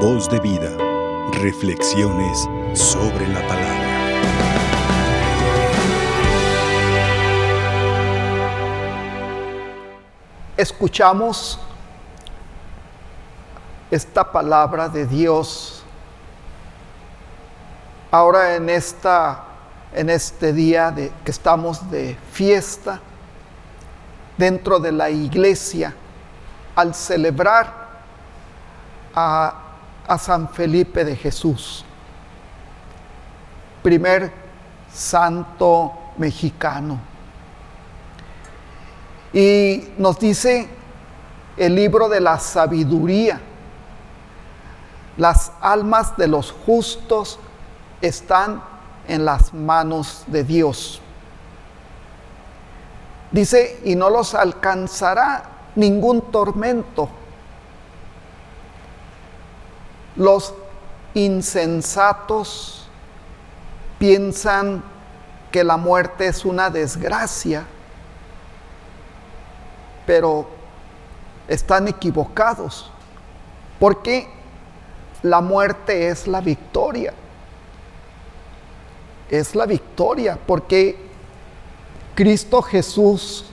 Voz de vida. Reflexiones sobre la palabra. Escuchamos esta palabra de Dios ahora en esta en este día de que estamos de fiesta dentro de la iglesia al celebrar a, a San Felipe de Jesús, primer santo mexicano. Y nos dice el libro de la sabiduría, las almas de los justos están en las manos de Dios. Dice, y no los alcanzará ningún tormento. Los insensatos piensan que la muerte es una desgracia, pero están equivocados, porque la muerte es la victoria. Es la victoria, porque Cristo Jesús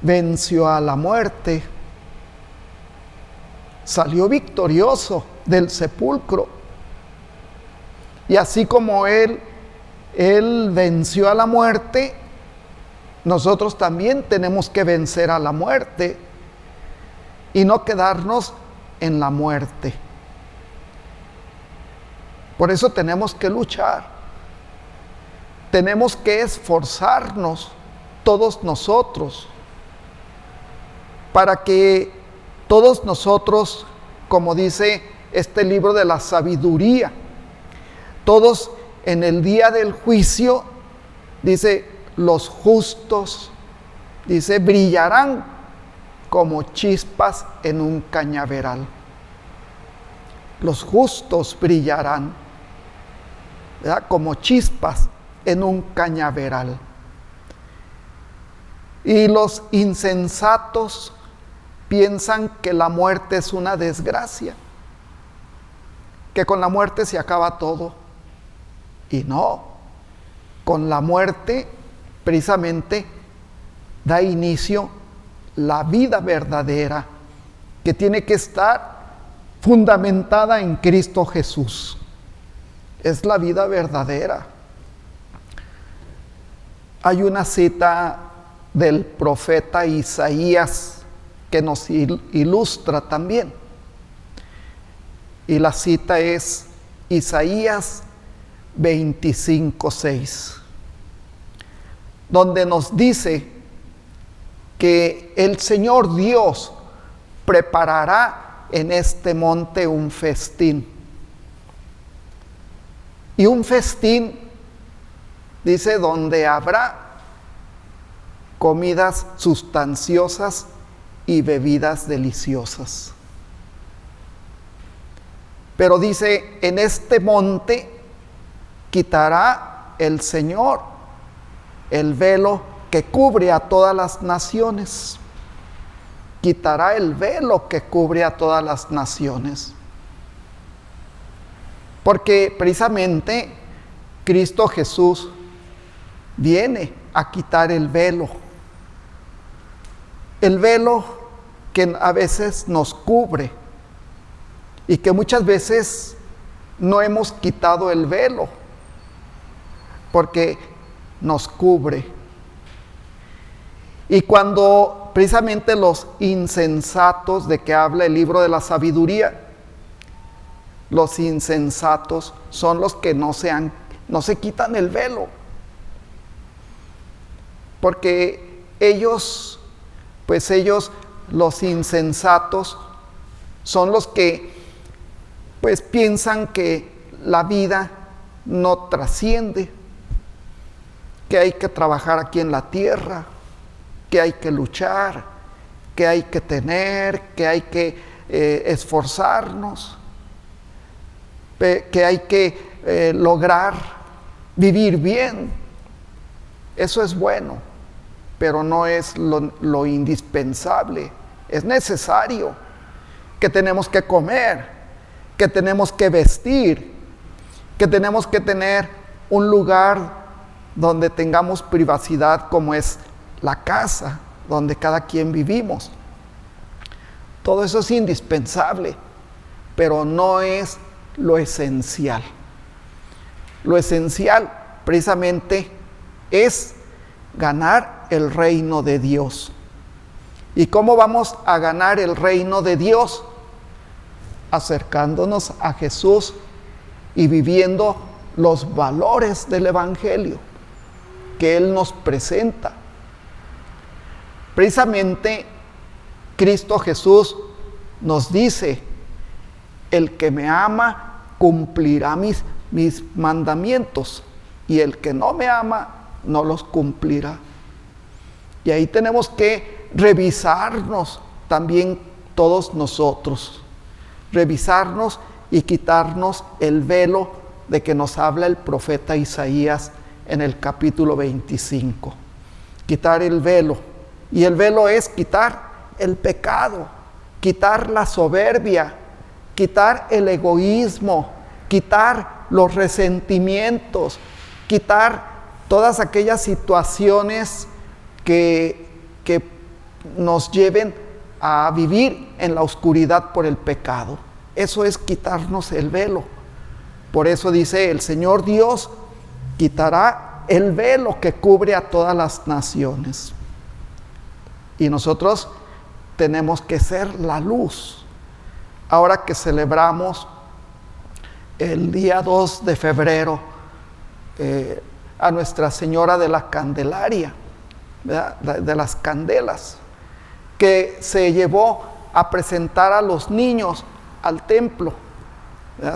venció a la muerte, salió victorioso del sepulcro. Y así como Él, Él venció a la muerte, nosotros también tenemos que vencer a la muerte y no quedarnos en la muerte. Por eso tenemos que luchar tenemos que esforzarnos todos nosotros para que todos nosotros, como dice este libro de la sabiduría, todos en el día del juicio, dice, los justos, dice, brillarán como chispas en un cañaveral. Los justos brillarán, como chispas en un cañaveral. Y los insensatos piensan que la muerte es una desgracia, que con la muerte se acaba todo. Y no, con la muerte precisamente da inicio la vida verdadera, que tiene que estar fundamentada en Cristo Jesús. Es la vida verdadera. Hay una cita del profeta Isaías que nos ilustra también. Y la cita es Isaías 25:6, donde nos dice que el Señor Dios preparará en este monte un festín. Y un festín Dice, donde habrá comidas sustanciosas y bebidas deliciosas. Pero dice, en este monte quitará el Señor el velo que cubre a todas las naciones. Quitará el velo que cubre a todas las naciones. Porque precisamente Cristo Jesús viene a quitar el velo. El velo que a veces nos cubre y que muchas veces no hemos quitado el velo porque nos cubre. Y cuando precisamente los insensatos de que habla el libro de la sabiduría, los insensatos son los que no se, no se quitan el velo porque ellos, pues ellos, los insensatos, son los que pues piensan que la vida no trasciende, que hay que trabajar aquí en la tierra, que hay que luchar, que hay que tener, que hay que eh, esforzarnos, que hay que eh, lograr vivir bien. Eso es bueno pero no es lo, indispensable. Es necesario que tenemos que comer, que tenemos que vestir, que tenemos que tener un lugar donde tengamos privacidad como es la casa, donde cada quien vivimos. Todo eso es indispensable, pero no es lo esencial. Lo esencial precisamente es ganar el reino de Dios. ¿Y cómo vamos a ganar el reino de Dios? Acercándonos a Jesús y viviendo los valores del Evangelio que Él nos presenta. Precisamente Cristo Jesús nos dice, el que me ama cumplirá mis, mis mandamientos y el que no me ama no los cumplirá. Y ahí tenemos que revisarnos también todos nosotros, revisarnos y quitarnos el velo de que nos habla el profeta Isaías en el capítulo 25. Quitar el velo. Y el velo es quitar el pecado, quitar la soberbia, quitar el egoísmo, quitar los resentimientos, quitar todas aquellas situaciones que, que nos lleven a vivir en la oscuridad por el pecado. Eso es quitarnos el velo. Por eso dice el Señor Dios quitará el velo que cubre a todas las naciones. Y nosotros tenemos que ser la luz. Ahora que celebramos el día 2 de febrero eh, a Nuestra Señora de la Candelaria, de las candelas, que se llevó a presentar a los niños al templo.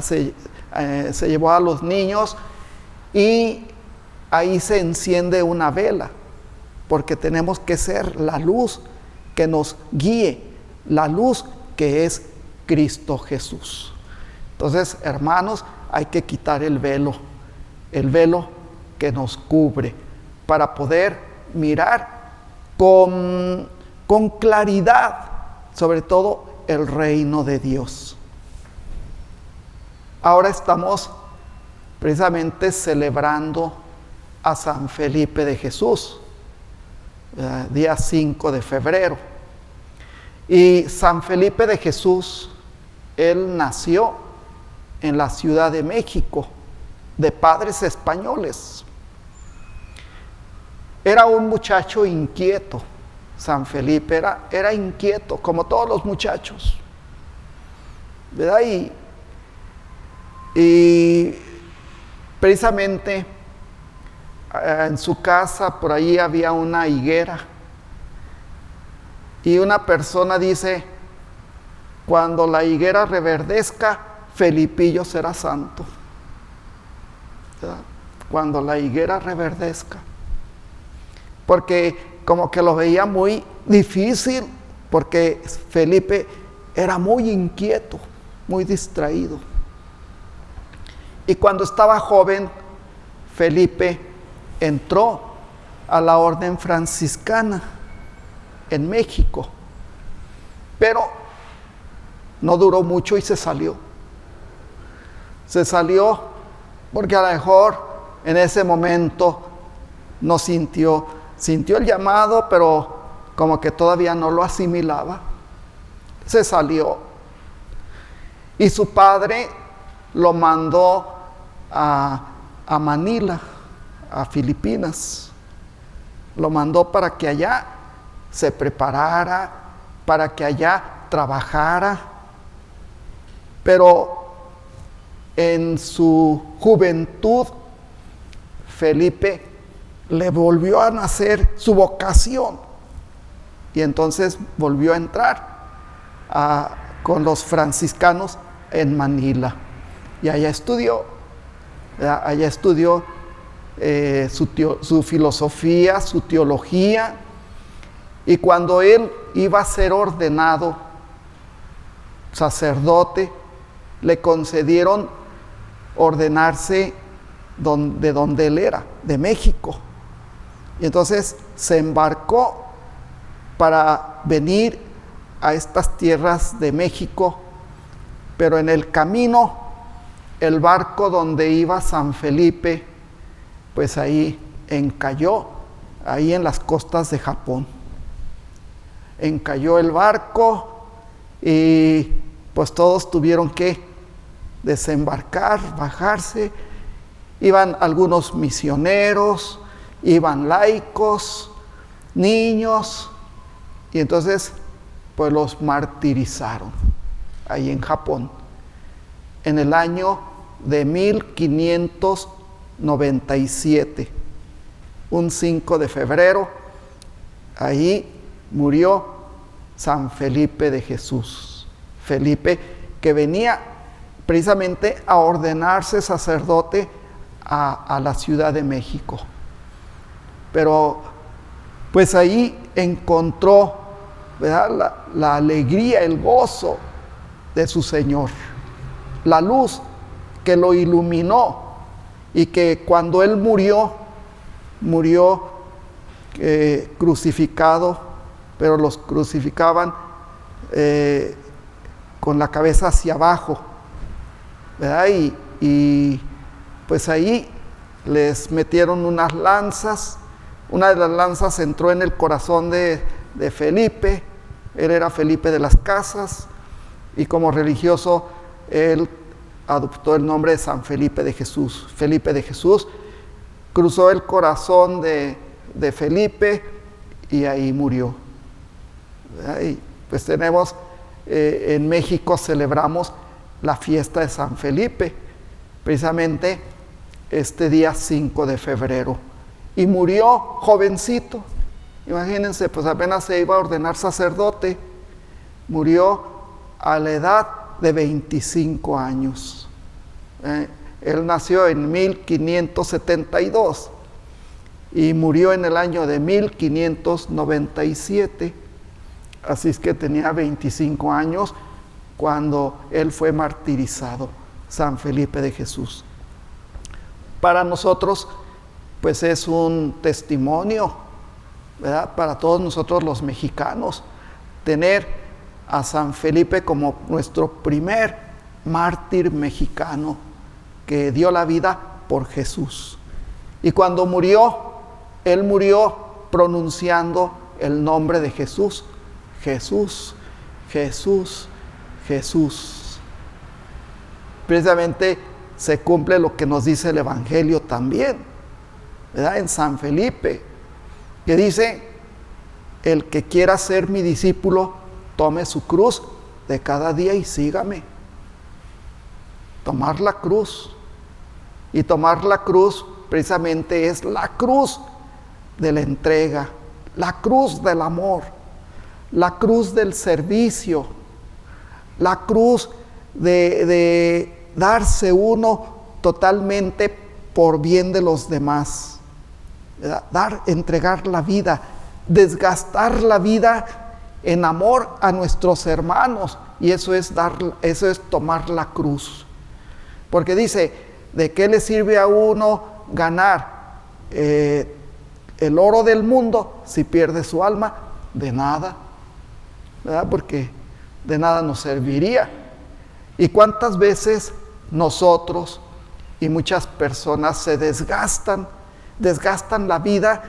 Se, eh, se llevó a los niños y ahí se enciende una vela, porque tenemos que ser la luz que nos guíe, la luz que es Cristo Jesús. Entonces, hermanos, hay que quitar el velo, el velo que nos cubre, para poder mirar con, con claridad, sobre todo el reino de Dios. Ahora estamos precisamente celebrando a San Felipe de Jesús, eh, día 5 de febrero. Y San Felipe de Jesús, él nació en la Ciudad de México, de padres españoles. Era un muchacho inquieto, San Felipe era, era inquieto, como todos los muchachos. ¿Verdad? y Precisamente eh, en su casa por ahí había una higuera y una persona dice, cuando la higuera reverdezca, Felipillo será santo. Cuando la higuera reverdezca. Porque como que lo veía muy difícil, porque Felipe era muy inquieto, muy distraído. Y cuando estaba joven, Felipe entró a la orden franciscana en México, pero no duró mucho y se salió. Se salió porque a lo mejor en ese momento no sintió, sintió el llamado, pero como que todavía no lo asimilaba. Se salió. Y su padre lo mandó a, Manila, a Filipinas. Lo mandó para que allá se preparara, para que allá trabajara. Pero en su juventud, Felipe le volvió a nacer su vocación. Y entonces volvió a entrar con los franciscanos en Manila. Y allá estudió, allá estudió eh, su, su filosofía, su teología. Y cuando él iba a ser ordenado sacerdote, le concedieron ordenarse de donde él era, de México. Y entonces se embarcó para venir a estas tierras de México pero en el camino, el barco donde iba San Felipe, pues ahí encalló, ahí en las costas de Japón. Encalló el barco y pues todos tuvieron que desembarcar, bajarse. Iban algunos misioneros, iban laicos, niños, y entonces pues los martirizaron ahí en Japón en el año de 1597, un 5 de febrero, ahí murió San Felipe de Jesús. Felipe que venía precisamente a ordenarse sacerdote a, la Ciudad de México. Pero pues ahí encontró la, alegría, el gozo de su Señor, la luz que lo iluminó y que cuando Él murió, murió eh, crucificado, pero los crucificaban eh, con la cabeza hacia abajo, y pues ahí les metieron unas lanzas, una de las lanzas entró en el corazón de, de Felipe, él era Felipe de las Casas, y como religioso él adoptó el nombre de San Felipe de Jesús. Felipe de Jesús cruzó el corazón de, Felipe y ahí murió. Y pues tenemos, eh, en México celebramos la fiesta de San Felipe, precisamente este día 5 de febrero. Y murió jovencito. Imagínense, pues apenas se iba a ordenar sacerdote. Murió a la edad de 25 años. Eh, él nació en 1572 y murió en el año de 1597. Así es que tenía 25 años cuando él fue martirizado, San Felipe de Jesús. Para nosotros, pues es un testimonio, ¿verdad? Para todos nosotros los mexicanos, tener a San Felipe como nuestro primer mártir mexicano que dio la vida por Jesús. Y cuando murió, él murió pronunciando el nombre de Jesús. Jesús, Jesús, Jesús. Precisamente se cumple lo que nos dice el Evangelio también, ¿verdad? En San Felipe, que dice, el que quiera ser mi discípulo, tome su cruz de cada día y sígame. Tomar la cruz. Y tomar la cruz precisamente es la cruz de la entrega, la cruz del amor, la cruz del servicio, la cruz de, darse uno totalmente por bien de los demás. Dar, entregar la vida, desgastar la vida en amor a nuestros hermanos. Y eso es, dar, eso es tomar la cruz. Porque dice, ¿de qué le sirve a uno ganar eh, el oro del mundo si pierde su alma? De nada. ¿Verdad? Porque de nada nos serviría. ¿Y cuántas veces nosotros y muchas personas se desgastan, desgastan la vida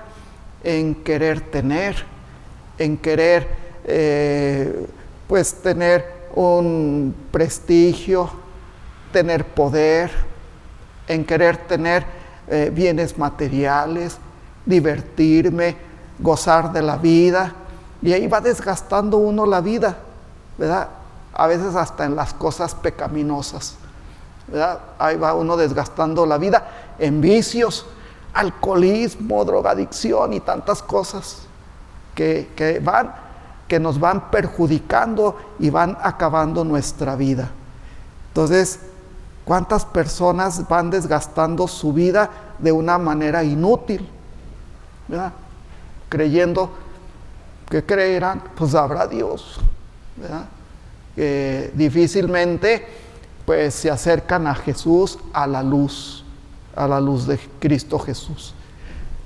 en querer tener, en querer eh, pues tener un prestigio, tener poder, en querer tener eh, bienes materiales, divertirme, gozar de la vida. Y ahí va desgastando uno la vida, ¿verdad? A veces hasta en las cosas pecaminosas, ¿verdad? Ahí va uno desgastando la vida en vicios, alcoholismo, drogadicción y tantas cosas que, que van que nos van perjudicando y van acabando nuestra vida. Entonces, ¿cuántas personas van desgastando su vida de una manera inútil? Creyendo que creerán, pues habrá Dios. Que difícilmente pues se acercan a Jesús a la luz, a la luz de Cristo Jesús.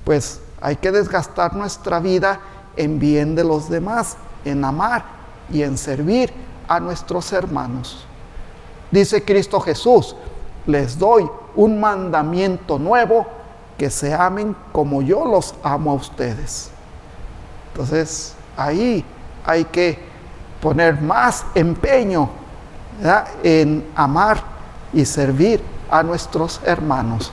Pues hay que desgastar nuestra vida en bien de los demás en amar y en servir a nuestros hermanos. Dice Cristo Jesús, les doy un mandamiento nuevo, que se amen como yo los amo a ustedes. Entonces, ahí hay que poner más empeño en amar y servir a nuestros hermanos.